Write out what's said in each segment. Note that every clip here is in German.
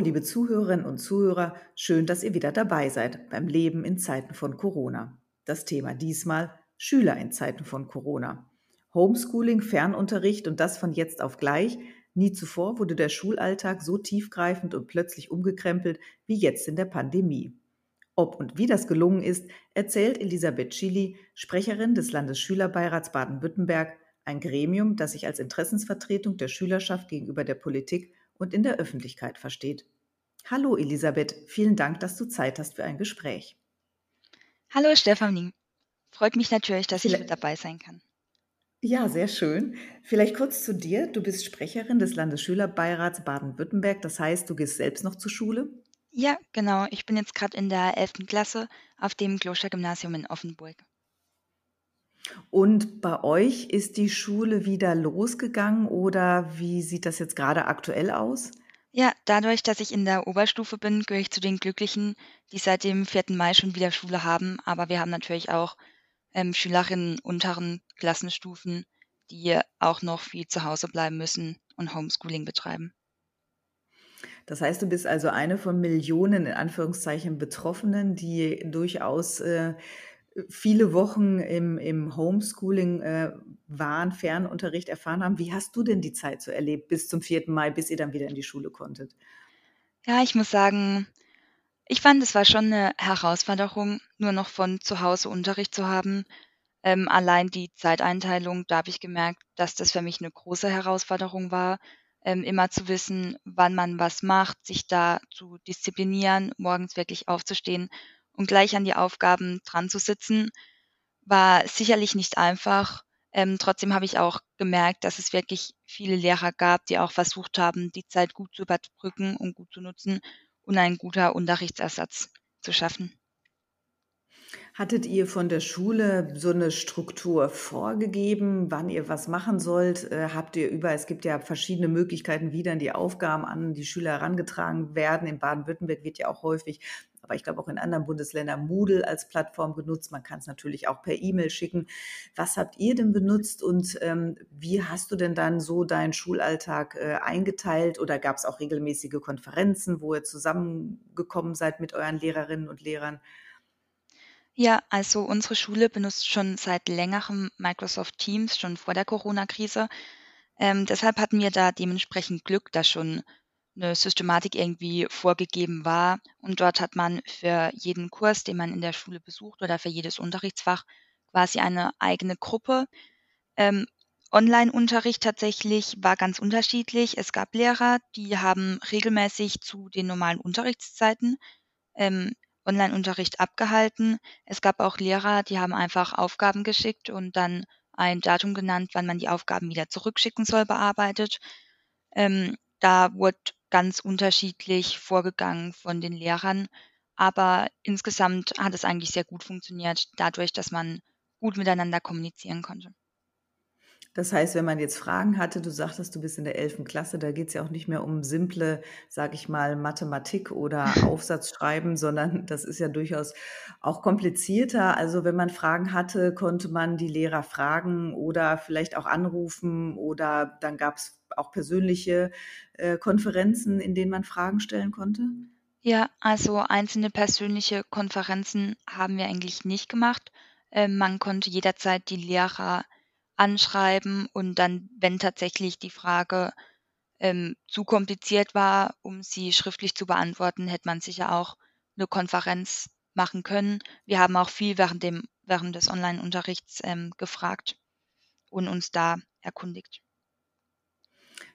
liebe Zuhörerinnen und Zuhörer, schön, dass ihr wieder dabei seid beim Leben in Zeiten von Corona. Das Thema diesmal Schüler in Zeiten von Corona. Homeschooling, Fernunterricht und das von jetzt auf gleich. Nie zuvor wurde der Schulalltag so tiefgreifend und plötzlich umgekrempelt wie jetzt in der Pandemie. Ob und wie das gelungen ist, erzählt Elisabeth Chili, Sprecherin des Landesschülerbeirats Baden-Württemberg, ein Gremium, das sich als Interessensvertretung der Schülerschaft gegenüber der Politik und in der Öffentlichkeit versteht. Hallo Elisabeth, vielen Dank, dass du Zeit hast für ein Gespräch. Hallo Stefanie, freut mich natürlich, dass ich mit dabei sein kann. Ja, sehr schön. Vielleicht kurz zu dir. Du bist Sprecherin des Landesschülerbeirats Baden-Württemberg. Das heißt, du gehst selbst noch zur Schule? Ja, genau. Ich bin jetzt gerade in der 11. Klasse auf dem Klostergymnasium in Offenburg. Und bei euch ist die Schule wieder losgegangen oder wie sieht das jetzt gerade aktuell aus? Ja, dadurch, dass ich in der Oberstufe bin, gehöre ich zu den Glücklichen, die seit dem 4. Mai schon wieder Schule haben. Aber wir haben natürlich auch ähm, Schülerinnen unteren Klassenstufen, die auch noch viel zu Hause bleiben müssen und Homeschooling betreiben. Das heißt, du bist also eine von Millionen in Anführungszeichen Betroffenen, die durchaus äh, viele Wochen im, im Homeschooling äh, waren, Fernunterricht erfahren haben. Wie hast du denn die Zeit so erlebt bis zum 4. Mai, bis ihr dann wieder in die Schule konntet? Ja, ich muss sagen, ich fand, es war schon eine Herausforderung, nur noch von zu Hause Unterricht zu haben. Ähm, allein die Zeiteinteilung, da habe ich gemerkt, dass das für mich eine große Herausforderung war, ähm, immer zu wissen, wann man was macht, sich da zu disziplinieren, morgens wirklich aufzustehen und gleich an die Aufgaben dran zu sitzen, war sicherlich nicht einfach. Ähm, trotzdem habe ich auch gemerkt, dass es wirklich viele Lehrer gab, die auch versucht haben, die Zeit gut zu überbrücken und gut zu nutzen und ein guter Unterrichtsersatz zu schaffen. Hattet ihr von der Schule so eine Struktur vorgegeben, wann ihr was machen sollt? Äh, habt ihr über es gibt ja verschiedene Möglichkeiten, wie dann die Aufgaben an die Schüler herangetragen werden. In Baden-Württemberg wird ja auch häufig, aber ich glaube auch in anderen Bundesländern Moodle als Plattform genutzt. Man kann es natürlich auch per E-Mail schicken. Was habt ihr denn benutzt und ähm, wie hast du denn dann so deinen Schulalltag äh, eingeteilt? Oder gab es auch regelmäßige Konferenzen, wo ihr zusammengekommen seid mit euren Lehrerinnen und Lehrern? Ja, also unsere Schule benutzt schon seit längerem Microsoft Teams, schon vor der Corona-Krise. Ähm, deshalb hatten wir da dementsprechend Glück, dass schon eine Systematik irgendwie vorgegeben war. Und dort hat man für jeden Kurs, den man in der Schule besucht oder für jedes Unterrichtsfach quasi eine eigene Gruppe. Ähm, Online-Unterricht tatsächlich war ganz unterschiedlich. Es gab Lehrer, die haben regelmäßig zu den normalen Unterrichtszeiten ähm, Online-Unterricht abgehalten. Es gab auch Lehrer, die haben einfach Aufgaben geschickt und dann ein Datum genannt, wann man die Aufgaben wieder zurückschicken soll, bearbeitet. Ähm, da wurde ganz unterschiedlich vorgegangen von den Lehrern, aber insgesamt hat es eigentlich sehr gut funktioniert, dadurch, dass man gut miteinander kommunizieren konnte. Das heißt, wenn man jetzt Fragen hatte, du sagtest, du bist in der 11. Klasse, da geht es ja auch nicht mehr um simple, sage ich mal, Mathematik oder Aufsatz schreiben, sondern das ist ja durchaus auch komplizierter. Also wenn man Fragen hatte, konnte man die Lehrer fragen oder vielleicht auch anrufen oder dann gab es auch persönliche äh, Konferenzen, in denen man Fragen stellen konnte? Ja, also einzelne persönliche Konferenzen haben wir eigentlich nicht gemacht. Äh, man konnte jederzeit die Lehrer anschreiben und dann, wenn tatsächlich die Frage ähm, zu kompliziert war, um sie schriftlich zu beantworten, hätte man sicher auch eine Konferenz machen können. Wir haben auch viel während, dem, während des Online-Unterrichts ähm, gefragt und uns da erkundigt.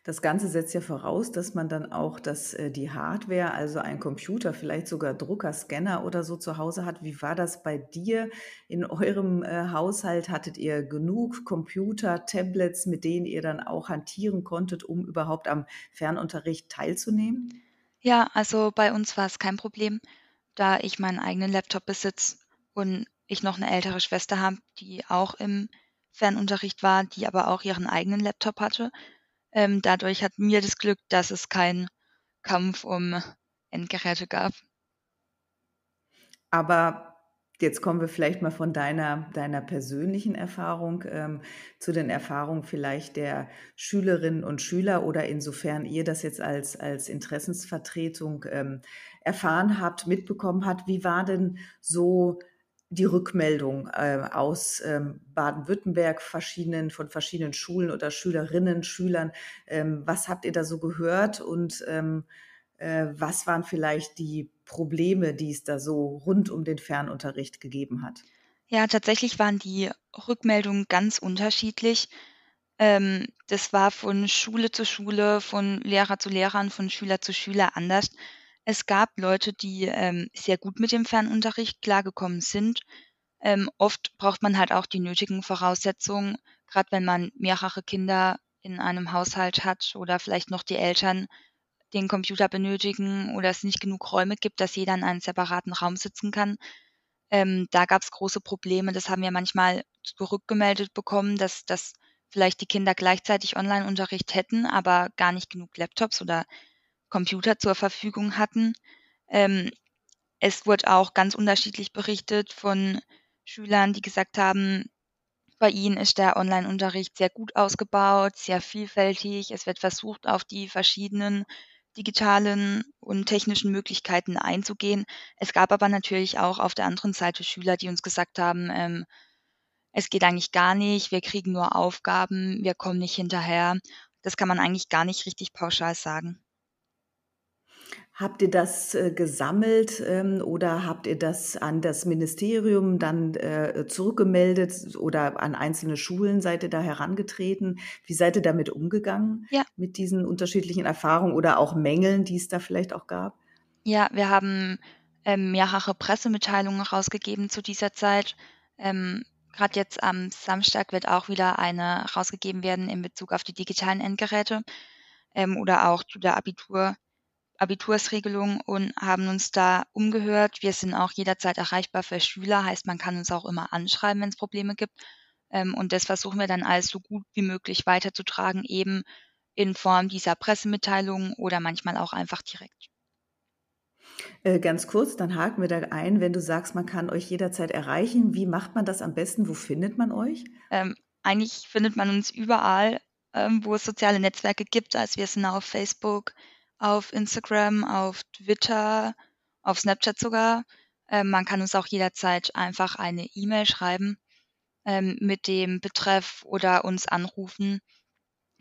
Das Ganze setzt ja voraus, dass man dann auch das, äh, die Hardware, also ein Computer, vielleicht sogar Drucker, Scanner oder so zu Hause hat. Wie war das bei dir in eurem äh, Haushalt? Hattet ihr genug Computer, Tablets, mit denen ihr dann auch hantieren konntet, um überhaupt am Fernunterricht teilzunehmen? Ja, also bei uns war es kein Problem, da ich meinen eigenen Laptop besitze und ich noch eine ältere Schwester habe, die auch im Fernunterricht war, die aber auch ihren eigenen Laptop hatte. Ähm, dadurch hatten wir das Glück, dass es keinen Kampf um Endgeräte gab. Aber Jetzt kommen wir vielleicht mal von deiner deiner persönlichen Erfahrung, ähm, zu den Erfahrungen vielleicht der Schülerinnen und Schüler oder insofern ihr das jetzt als als Interessensvertretung, ähm, erfahren habt, mitbekommen habt. Wie war denn so die Rückmeldung, äh, aus, ähm, Baden-Württemberg, verschiedenen von verschiedenen Schulen oder Schülerinnen, Schülern? Ähm, was habt ihr da so gehört und, ähm, äh, was waren vielleicht die Probleme, die es da so rund um den Fernunterricht gegeben hat? Ja, tatsächlich waren die Rückmeldungen ganz unterschiedlich. Ähm, das war von Schule zu Schule, von Lehrer zu Lehrern, von Schüler zu Schüler anders. Es gab Leute, die, ähm, sehr gut mit dem Fernunterricht klargekommen sind. Ähm, oft braucht man halt auch die nötigen Voraussetzungen, grad wenn man mehrere Kinder in einem Haushalt hat oder vielleicht noch die Eltern den Computer benötigen oder es nicht genug Räume gibt, dass jeder in einem separaten Raum sitzen kann. Ähm, da gab's große Probleme. Das haben wir manchmal zurückgemeldet bekommen, dass dass vielleicht die Kinder gleichzeitig Onlineunterricht hätten, aber gar nicht genug Laptops oder Computer zur Verfügung hatten. Ähm, es wurde auch ganz unterschiedlich berichtet von Schülern, die gesagt haben, bei ihnen ist der Onlineunterricht sehr gut ausgebaut, sehr vielfältig. Es wird versucht, auf die verschiedenen digitalen und technischen Möglichkeiten einzugehen. Es gab aber natürlich auch auf der anderen Seite Schüler, die uns gesagt haben, ähm, es geht eigentlich gar nicht, wir kriegen nur Aufgaben, wir kommen nicht hinterher. Das kann man eigentlich gar nicht richtig pauschal sagen. Habt ihr das, äh, gesammelt, ähm, oder habt ihr das an das Ministerium dann, äh, zurückgemeldet oder an einzelne Schulen seid ihr da herangetreten? Wie seid ihr damit umgegangen, Ja. mit diesen unterschiedlichen Erfahrungen oder auch Mängeln, die es da vielleicht auch gab? Ja, wir haben, ähm, mehrere Pressemitteilungen rausgegeben zu dieser Zeit. Ähm, grad jetzt am Samstag wird auch wieder eine rausgegeben werden in Bezug auf die digitalen Endgeräte, ähm, oder auch zu der Abitur Abitursregelung und haben uns da umgehört. Wir sind auch jederzeit erreichbar für Schüler, heißt, man kann uns auch immer anschreiben, wenn's Probleme gibt. Ähm, und das versuchen wir dann alles so gut wie möglich weiterzutragen, eben in Form dieser Pressemitteilungen oder manchmal auch einfach direkt. Äh, ganz kurz, dann haken wir da ein, wenn du sagst, man kann euch jederzeit erreichen. Wie macht man das am besten? Wo findet man euch? Ähm, eigentlich findet man uns überall, ähm, wo es soziale Netzwerke gibt. Also, wir sind auf Facebook, auf Instagram, auf Twitter, auf Snapchat sogar. Ähm, man kann uns auch jederzeit einfach eine E-Mail schreiben, ähm, mit dem Betreff oder uns anrufen.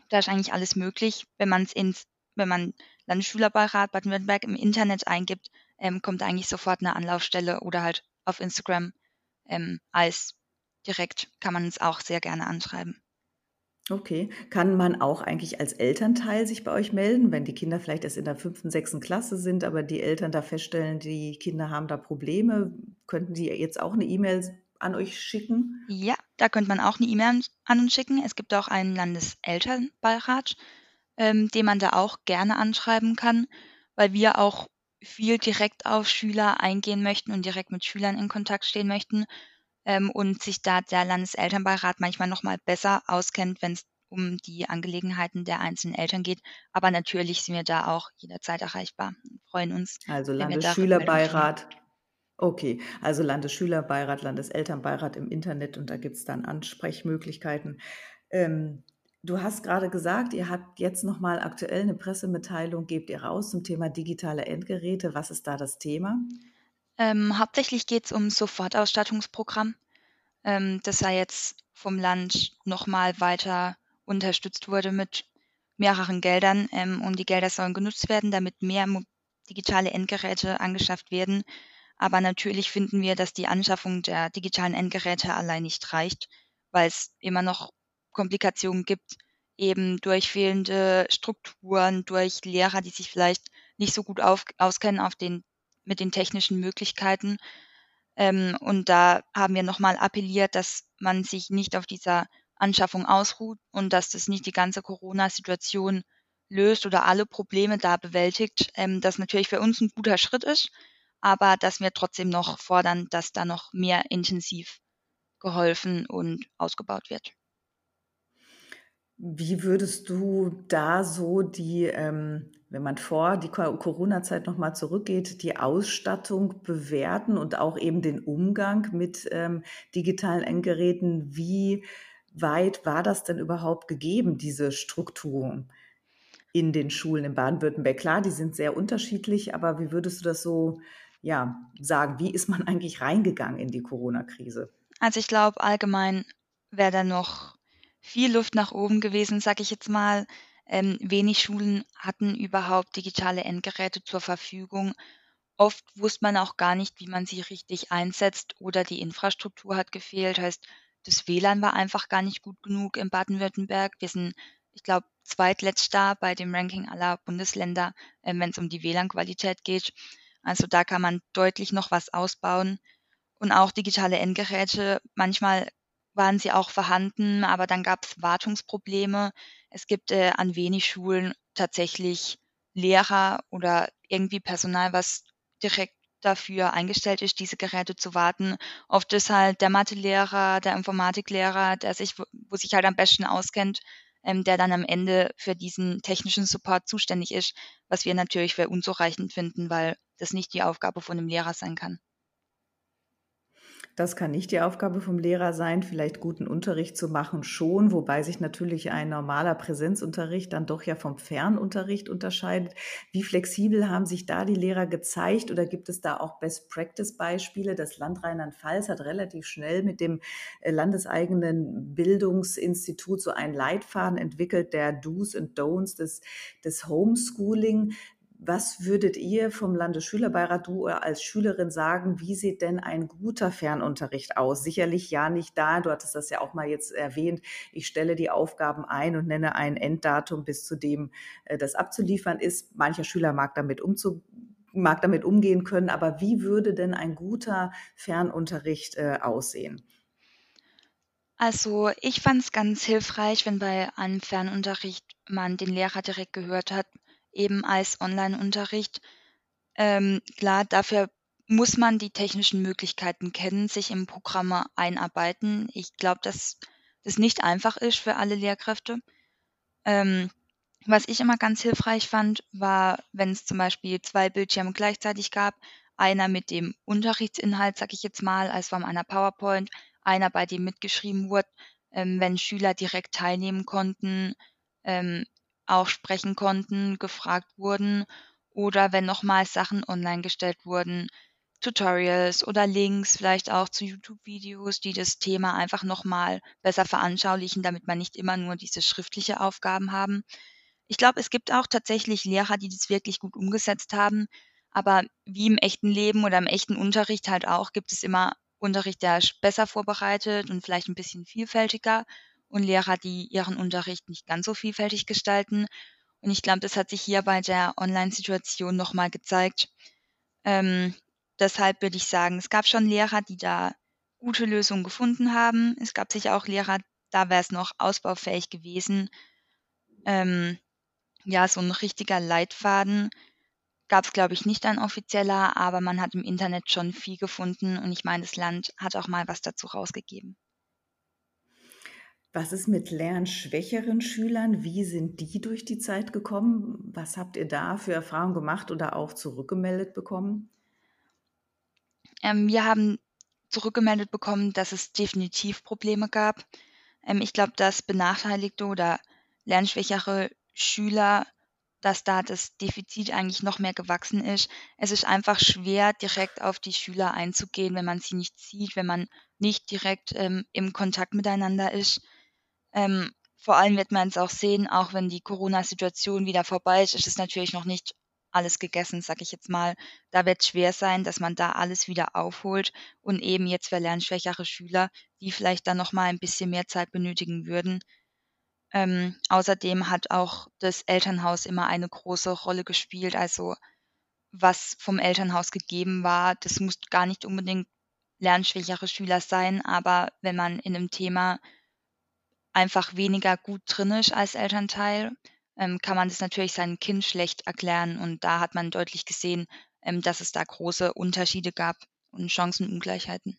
Da ist eigentlich alles möglich. Wenn man's ins wenn man Landesschülerbeirat Baden-Württemberg im Internet eingibt, ähm, kommt eigentlich sofort 'ne Anlaufstelle oder halt auf Instagram, ähm, als direkt kann man uns auch sehr gerne anschreiben. Okay. Kann man auch eigentlich als Elternteil sich bei euch melden, wenn die Kinder vielleicht erst in der 5., 6. Klasse sind, aber die Eltern da feststellen, die Kinder haben da Probleme? Könnten die jetzt auch 'ne E-Mail an euch schicken? Ja, da könnte man auch 'ne E-Mail an an uns schicken. Es gibt auch einen Landeselternbeirat, ähm, den man da auch gerne anschreiben kann, weil wir auch viel direkt auf Schüler eingehen möchten und direkt mit Schülern in Kontakt stehen möchten, ähm, und sich da der Landeselternbeirat manchmal noch mal besser auskennt, wenn's um die Angelegenheiten der einzelnen Eltern geht. Aber natürlich sind wir da auch jederzeit erreichbar und freuen uns, Also, wenn wir. Landesschülerbeirat okay, also Landesschülerbeirat, Landeselternbeirat im Internet und da gibt's dann Ansprechmöglichkeiten. Ähm, du hast grade gesagt, ihr habt jetzt noch mal aktuell 'ne Pressemitteilung gebt ihr raus zum Thema digitale Endgeräte. Was ist da das Thema? Ähm, hauptsächlich geht's ums Sofortausstattungsprogramm, ähm, das ja jetzt vom Land noch mal weiter unterstützt wurde mit mehreren Geldern, ähm, und die Gelder sollen genutzt werden, damit mehr digitale Endgeräte angeschafft werden. Aber natürlich finden wir, dass die Anschaffung der digitalen Endgeräte allein nicht reicht, weil's immer noch Komplikationen gibt, eben durch fehlende Strukturen, durch Lehrer, die sich vielleicht nicht so gut auf auskennen auf den mit den technischen Möglichkeiten. Ähm, und da haben wir noch mal appelliert, dass man sich nicht auf dieser Anschaffung ausruht und dass das nicht die ganze Corona-Situation löst oder alle Probleme da bewältigt, ähm, das natürlich für uns 'n guter Schritt ist, aber dass wir trotzdem noch fordern, dass da noch mehr intensiv geholfen und ausgebaut wird. Wie würdest du da so die, ähm, wenn man vor die Corona-Zeit noch mal zurückgeht, die Ausstattung bewerten und auch eben den Umgang mit, ähm, digitalen Endgeräten? Wie weit war das denn überhaupt gegeben, diese Struktur in den Schulen in Baden-Württemberg? Klar, die sind sehr unterschiedlich, aber wie würdest du das so, ja, sagen? Wie ist man eigentlich reingegangen in die Corona-Krise? Also, ich glaube, allgemein wäre da noch viel Luft nach oben gewesen, sage ich jetzt mal. Ähm, wenig Schulen hatten überhaupt digitale Endgeräte zur Verfügung. Oft wusste man auch gar nicht, wie man sie richtig einsetzt oder die Infrastruktur hat gefehlt. Heißt, das WLAN war einfach gar nicht gut genug in Baden-Württemberg. Wir sind, ich glaube, zweitletzter bei dem Ranking aller Bundesländer, ähm, wenn es um die WLAN-Qualität geht. Also da kann man deutlich noch was ausbauen und auch digitale Endgeräte. Manchmal waren sie auch vorhanden, aber dann gab es Wartungsprobleme. Es gibt, äh, an wenig Schulen tatsächlich Lehrer oder irgendwie Personal, was direkt dafür eingestellt ist, diese Geräte zu warten. Oft ist halt der Mathelehrer, der Informatiklehrer, der sich wo sich halt am besten auskennt, ähm, der dann am Ende für diesen technischen Support zuständig ist, was wir natürlich für unzureichend finden, weil das nicht die Aufgabe von 'nem Lehrer sein kann. Das kann nicht die Aufgabe vom Lehrer sein, vielleicht guten Unterricht zu machen schon, wobei sich natürlich ein normaler Präsenzunterricht dann doch ja vom Fernunterricht unterscheidet. Wie flexibel haben sich da die Lehrer gezeigt oder gibt es da auch Best-Practice-Beispiele? Das Land Rheinland-Pfalz hat relativ schnell mit dem äh, landeseigenen Bildungsinstitut so einen Leitfaden entwickelt, der Do's und Don'ts des, des Homeschooling. Was würdet ihr vom Landesschülerbeirat, du als Schülerin sagen, wie sieht denn ein guter Fernunterricht aus? Sicherlich ja nicht da, du hattest das ja auch mal jetzt erwähnt, ich stelle die Aufgaben ein und nenne ein Enddatum, bis zu dem äh, das abzuliefern ist. Mancher Schüler mag damit umzu mag damit umgehen können, aber wie würde denn ein guter Fernunterricht äh, aussehen? Also, ich fand es ganz hilfreich, wenn bei einem Fernunterricht man den Lehrer direkt gehört hat, eben als Onlineunterricht. Ähm, klar, dafür muss man die technischen Möglichkeiten kennen, sich in Programme einarbeiten. Ich glaube, dass das nicht einfach ist für alle Lehrkräfte. Ähm, was ich immer ganz hilfreich fand, war, wenn es zum Beispiel 2 Bildschirme gleichzeitig gab. Einer mit dem Unterrichtsinhalt, sage ich jetzt mal, als Form einer PowerPoint, einer, bei dem mitgeschrieben wurde, ähm, wenn Schüler direkt teilnehmen konnten, ähm, auch sprechen konnten, gefragt wurden oder wenn nochmal Sachen online gestellt wurden, Tutorials oder Links vielleicht auch zu YouTube-Videos, die das Thema einfach nochmal besser veranschaulichen, damit man nicht immer nur diese schriftliche Aufgaben haben. Ich glaube, es gibt auch tatsächlich Lehrer, die das wirklich gut umgesetzt haben, aber wie im echten Leben oder im echten Unterricht halt auch, gibt es immer Unterricht, der besser vorbereitet und vielleicht ein bisschen vielfältiger und Lehrer, die ihren Unterricht nicht ganz so vielfältig gestalten. Und ich glaube, das hat sich hier bei der Online-Situation noch mal gezeigt. Ähm, deshalb würde ich sagen, es gab schon Lehrer, die da gute Lösungen gefunden haben. Es gab sicher auch Lehrer, da wäre es noch ausbaufähig gewesen. Ähm, ja, so ein richtiger Leitfaden gab es, glaube ich, nicht ein offizieller, aber man hat im Internet schon viel gefunden und ich meine, das Land hat auch mal was dazu rausgegeben. Was ist mit lernschwächeren Schülern? Wie sind die durch die Zeit gekommen? Was habt ihr da für Erfahrungen gemacht oder auch zurückgemeldet bekommen? Ähm, wir haben zurückgemeldet bekommen, dass es definitiv Probleme gab. Ähm, ich glaube, dass benachteiligte oder lernschwächere Schüler, dass da das Defizit eigentlich noch mehr gewachsen ist. Es ist einfach schwer, direkt auf die Schüler einzugehen, wenn man sie nicht sieht, wenn man nicht direkt ähm, im Kontakt miteinander ist. Ähm, vor allem wird man es auch sehen, auch wenn die Corona-Situation wieder vorbei ist, ist es natürlich noch nicht alles gegessen, sage ich jetzt mal. Da wird es schwer sein, dass man da alles wieder aufholt und eben jetzt für lernschwächere Schüler, die vielleicht dann noch mal ein bisschen mehr Zeit benötigen würden. Ähm, außerdem hat auch das Elternhaus immer eine große Rolle gespielt. Also, was vom Elternhaus gegeben war, das muss gar nicht unbedingt lernschwächere Schüler sein, aber wenn man in 'nem Thema einfach weniger gut drin ist als Elternteil, ähm, kann man das natürlich seinem Kind schlecht erklären. Und da hat man deutlich gesehen, ähm, dass es da große Unterschiede gab und Chancenungleichheiten.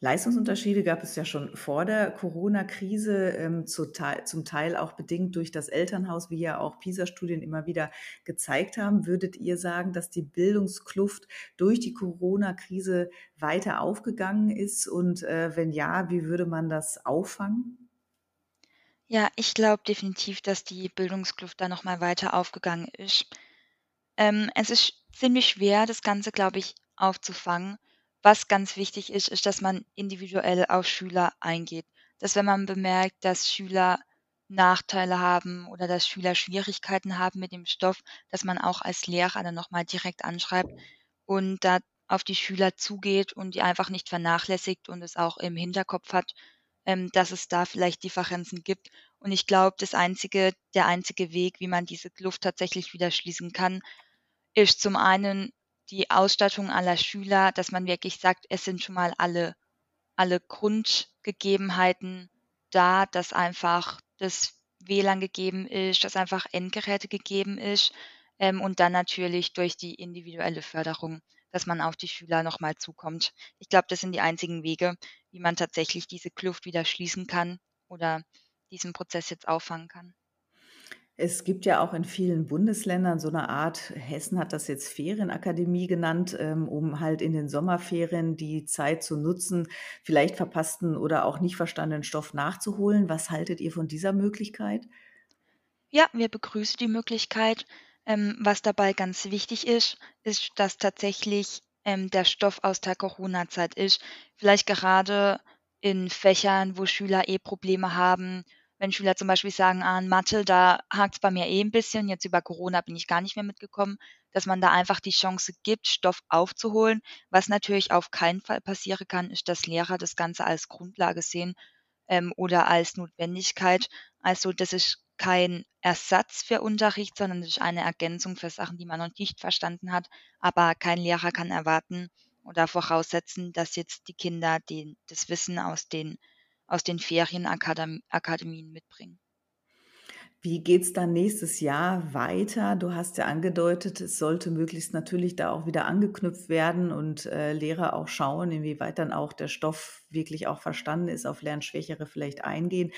Leistungsunterschiede gab es ja schon vor der Corona-Krise, ähm, zu Teil, zum Teil auch bedingt durch das Elternhaus, wie ja auch PISA-Studien immer wieder gezeigt haben. Würdet ihr sagen, dass die Bildungskluft durch die Corona-Krise weiter aufgegangen ist? Und äh, wenn ja, wie würde man das auffangen? Ja, ich glaube definitiv, dass die Bildungskluft da noch mal weiter aufgegangen ist. Ähm, es ist ziemlich schwer, das Ganze, glaube ich, aufzufangen. Was ganz wichtig ist, ist, dass man individuell auf Schüler eingeht. Dass wenn man bemerkt, dass Schüler Nachteile haben oder dass Schüler Schwierigkeiten haben mit dem Stoff, dass man auch als Lehrer dann noch mal direkt anschreibt und da auf die Schüler zugeht und die einfach nicht vernachlässigt und es auch im Hinterkopf hat, ähm, dass es da vielleicht Differenzen gibt. Und ich glaube, das einzige der einzige Weg, wie man diese Kluft tatsächlich wieder schließen kann, ist zum einen die Ausstattung aller Schüler, dass man wirklich sagt, es sind schon mal alle alle Grundgegebenheiten da, dass einfach das WLAN gegeben ist, dass einfach Endgeräte gegeben ist, ähm, und dann natürlich durch die individuelle Förderung, dass man auf die Schüler noch mal zukommt. Ich glaube, das sind die einzigen Wege, wie man tatsächlich diese Kluft wieder schließen kann oder diesen Prozess jetzt auffangen kann. Es gibt ja auch in vielen Bundesländern so eine Art Hessen hat das jetzt Ferienakademie genannt, ähm, um halt in den Sommerferien die Zeit zu nutzen, vielleicht verpassten oder auch nicht verstandenen Stoff nachzuholen. Was haltet ihr von dieser Möglichkeit? Ja, wir begrüßen die Möglichkeit. Ähm, was dabei ganz wichtig ist, ist, dass tatsächlich, ähm, der Stoff aus der Corona-Zeit ist. Vielleicht gerade in Fächern, wo Schüler eh Probleme haben wenn Schüler zum Beispiel sagen: „Ah, in Mathe, da hakt's bei mir eh ein bisschen, jetzt über Corona bin ich gar nicht mehr mitgekommen“, dass man da einfach die Chance gibt, Stoff aufzuholen. Was natürlich auf keinen Fall passieren kann, ist, dass Lehrer das Ganze als Grundlage sehen, ähm, oder als Notwendigkeit. Also, das ist kein Ersatz für Unterricht, sondern das ist eine Ergänzung für Sachen, die man noch nicht verstanden hat. Aber kein Lehrer kann erwarten oder voraussetzen, dass jetzt die Kinder den das Wissen aus den aus den Ferienakademien mitbringen. Wie geht's dann nächstes Jahr weiter? Du hast ja angedeutet, es sollte möglichst natürlich da auch wieder angeknüpft werden und äh, Lehrer auch schauen, inwieweit dann auch der Stoff wirklich auch verstanden ist, auf Lernschwächere vielleicht eingehen.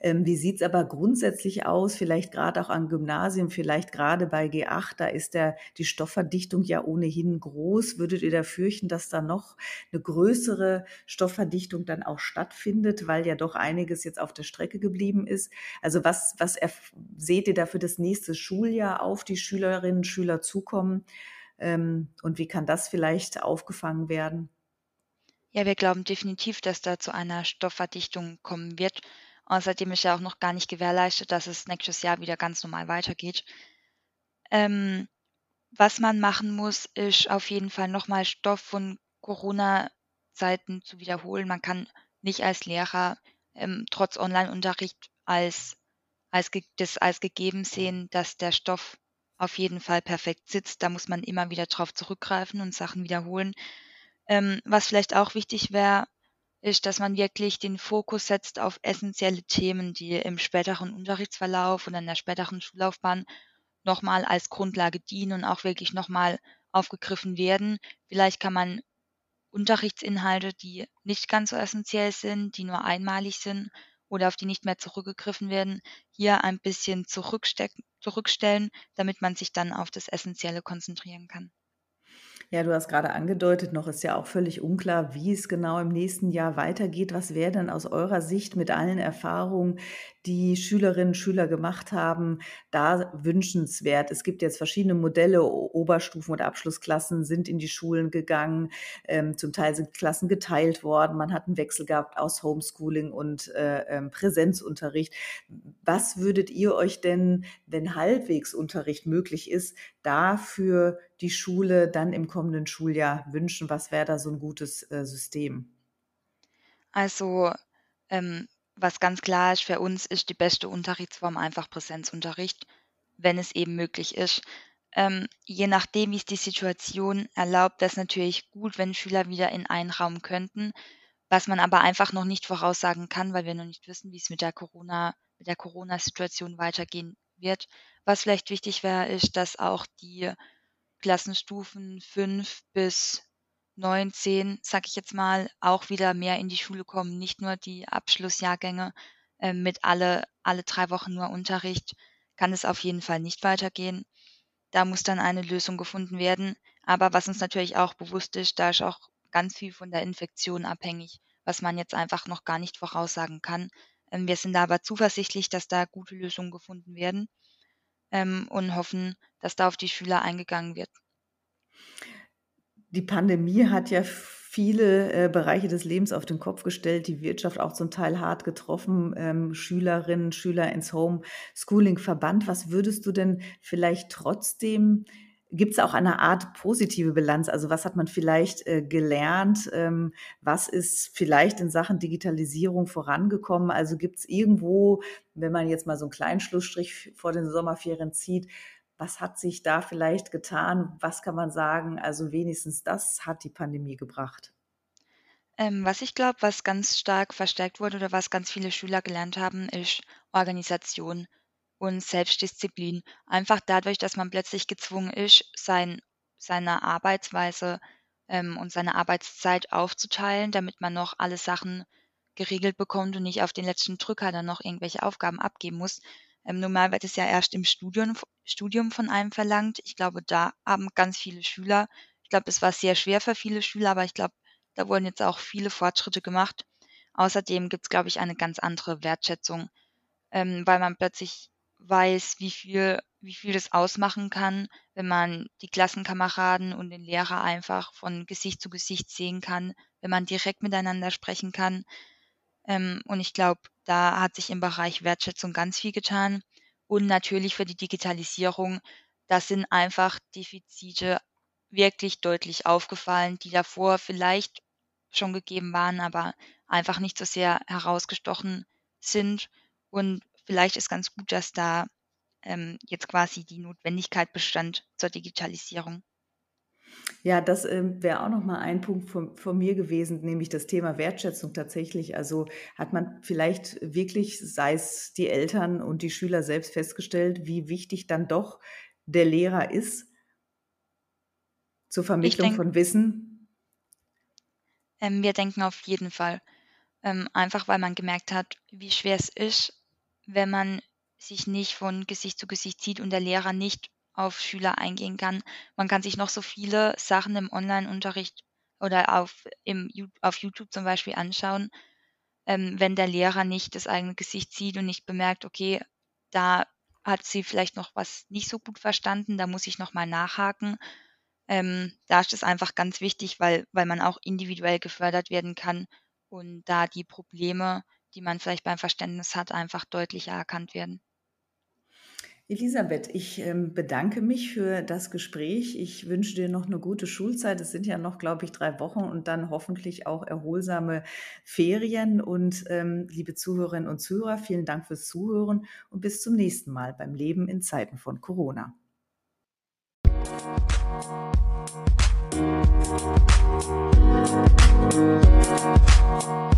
Ähm, wie sieht's aber grundsätzlich aus? Vielleicht gerade auch an Gymnasien, vielleicht gerade bei G8, da ist der, die Stoffverdichtung ja ohnehin groß. Würdet ihr da fürchten, dass da noch eine größere Stoffverdichtung dann auch stattfindet, weil ja doch einiges jetzt auf der Strecke geblieben ist? Also was, was seht ihr da für das nächste Schuljahr auf die Schülerinnen und Schüler zukommen? Ähm, und wie kann das vielleicht aufgefangen werden? Ja, wir glauben definitiv, dass da zu einer Stoffverdichtung kommen wird. Außerdem ist ja auch noch gar nicht gewährleistet, dass es nächstes Jahr wieder ganz normal weitergeht. Ähm, was man machen muss, ist auf jeden Fall nochmal Stoff von Corona-Zeiten zu wiederholen. Man kann nicht als Lehrer ähm, trotz Online-Unterricht als als ge das als gegeben sehen, dass der Stoff auf jeden Fall perfekt sitzt. Da muss man immer wieder drauf zurückgreifen und Sachen wiederholen. Ähm, was vielleicht auch wichtig wäre, ist, dass man wirklich den Fokus setzt auf essentielle Themen, die im späteren Unterrichtsverlauf und in der späteren Schullaufbahn nochmal als Grundlage dienen und auch wirklich nochmal aufgegriffen werden. Vielleicht kann man Unterrichtsinhalte, die nicht ganz so essentiell sind, die nur einmalig sind oder auf die nicht mehr zurückgegriffen werden, hier ein bisschen zurückstellen, damit man sich dann auf das Essentielle konzentrieren kann. Ja, du hast gerade angedeutet, noch ist ja auch völlig unklar, wie es genau im nächsten Jahr weitergeht. Was wäre denn aus eurer Sicht mit allen Erfahrungen, die Schülerinnen und Schüler gemacht haben, da wünschenswert? Es gibt jetzt verschiedene Modelle, Oberstufen- oder Abschlussklassen sind in die Schulen gegangen. Ähm, zum Teil sind Klassen geteilt worden. Man hat einen Wechsel gehabt aus Homeschooling und äh, ähm, Präsenzunterricht. Was würdet ihr euch denn, wenn Halbwegsunterricht möglich ist, dafür die Schule dann im kommenden Schuljahr wünschen? Was wäre da so ein gutes, äh, System? Also, ähm, was ganz klar ist für uns, ist die beste Unterrichtsform einfach Präsenzunterricht, wenn es eben möglich ist. Ähm, je nachdem, wie es die Situation erlaubt, wäre es natürlich gut, wenn Schüler wieder in einen Raum könnten, was man aber einfach noch nicht voraussagen kann, weil wir noch nicht wissen, wie es mit der Corona mit der Corona-Situation weitergehen wird. Was vielleicht wichtig wäre, ist, dass auch die Klassenstufen 5 bis 9, 10, sage ich jetzt mal, auch wieder mehr in die Schule kommen, nicht nur die Abschlussjahrgänge, ähm, mit alle alle 3 Wochen nur Unterricht, kann es auf jeden Fall nicht weitergehen. Da muss dann eine Lösung gefunden werden. Aber was uns natürlich auch bewusst ist, da ist auch ganz viel von der Infektion abhängig, was man jetzt einfach noch gar nicht voraussagen kann. Ähm, wir sind aber zuversichtlich, dass da gute Lösungen gefunden werden, ähm, und hoffen, dass da auf die Schüler eingegangen wird. Die Pandemie hat ja viele äh, Bereiche des Lebens auf den Kopf gestellt, die Wirtschaft auch zum Teil hart getroffen, ähm, Schülerinnen, Schüler ins Homeschooling verbannt. Was würdest du denn vielleicht trotzdem Gibt es auch eine Art positive Bilanz? Also was hat man vielleicht äh, gelernt? Ähm, was ist vielleicht in Sachen Digitalisierung vorangekommen? Also gibt es irgendwo, wenn man jetzt mal so einen kleinen Schlussstrich vor den Sommerferien zieht, was hat sich da vielleicht getan? Was kann man sagen? Also wenigstens das hat die Pandemie gebracht. Ähm, was ich glaube, was ganz stark verstärkt wurde oder was ganz viele Schüler gelernt haben, ist Organisation und Selbstdisziplin. Einfach dadurch, dass man plötzlich gezwungen ist, sein seine Arbeitsweise, ähm, und seine Arbeitszeit aufzuteilen, damit man noch alle Sachen geregelt bekommt und nicht auf den letzten Drücker dann noch irgendwelche Aufgaben abgeben muss. Ähm, normal wird es ja erst im Studium, Studium von einem verlangt. Ich glaube, da haben ganz viele Schüler, ich glaube, es war sehr schwer für viele Schüler, aber ich glaube, da wurden jetzt auch viele Fortschritte gemacht. Außerdem gibt es, glaube ich, eine ganz andere Wertschätzung, ähm, weil man plötzlich weiß, wie viel, wie viel das ausmachen kann, wenn man die Klassenkameraden und den Lehrer einfach von Gesicht zu Gesicht sehen kann, wenn man direkt miteinander sprechen kann. Ähm, und ich glaube, da hat sich im Bereich Wertschätzung ganz viel getan. Und natürlich für die Digitalisierung, das sind einfach Defizite wirklich deutlich aufgefallen, die davor vielleicht schon gegeben waren, aber einfach nicht so sehr herausgestochen sind. Und vielleicht ist ganz gut, dass da ähm, jetzt quasi die Notwendigkeit bestand zur Digitalisierung. Ja, das ähm, wäre auch noch mal ein Punkt von, von mir gewesen, nämlich das Thema Wertschätzung tatsächlich. Also hat man vielleicht wirklich, sei es die Eltern und die Schüler selbst festgestellt, wie wichtig dann doch der Lehrer ist zur Vermittlung denk, von Wissen? Ähm, wir denken auf jeden Fall. Ähm, einfach weil man gemerkt hat, wie schwer es ist, wenn man sich nicht von Gesicht zu Gesicht sieht und der Lehrer nicht auf Schüler eingehen kann. Man kann sich noch so viele Sachen im Online-Unterricht oder auf, im, auf YouTube zum Beispiel anschauen. Ähm, wenn der Lehrer nicht das eigene Gesicht sieht und nicht bemerkt, okay, da hat sie vielleicht noch was nicht so gut verstanden, da muss ich nochmal nachhaken. Ähm, da ist es einfach ganz wichtig, weil, weil man auch individuell gefördert werden kann und da die Probleme, die man vielleicht beim Verständnis hat, einfach deutlicher erkannt werden. Elisabeth, ich ähm, bedanke mich für das Gespräch. Ich wünsche dir noch eine gute Schulzeit. Es sind ja noch, glaube ich, drei Wochen und dann hoffentlich auch erholsame Ferien. Und ähm, liebe Zuhörerinnen und Zuhörer, vielen Dank fürs Zuhören und bis zum nächsten Mal beim Leben in Zeiten von Corona. Musik